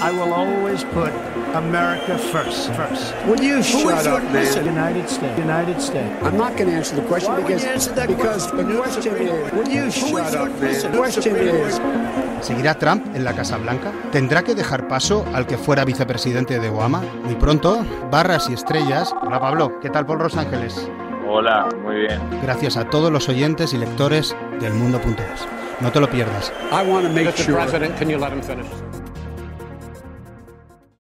I will always put America first. First. Will you Who shut up, man? United States. United States. I'm not going to answer the question Why would because, you answer that because question? the question is, will you shut up, man? The question is, ¿Seguirá Trump en la Casa Blanca? ¿Tendrá que dejar paso al que fuera vicepresidente de Obama? Muy pronto, barras y estrellas. Hola Pablo, ¿qué tal por Los Ángeles? Hola, muy bien. Gracias a todos los oyentes y lectores del mundo.es. No te lo pierdas. I want to make sure President, can you let him finish?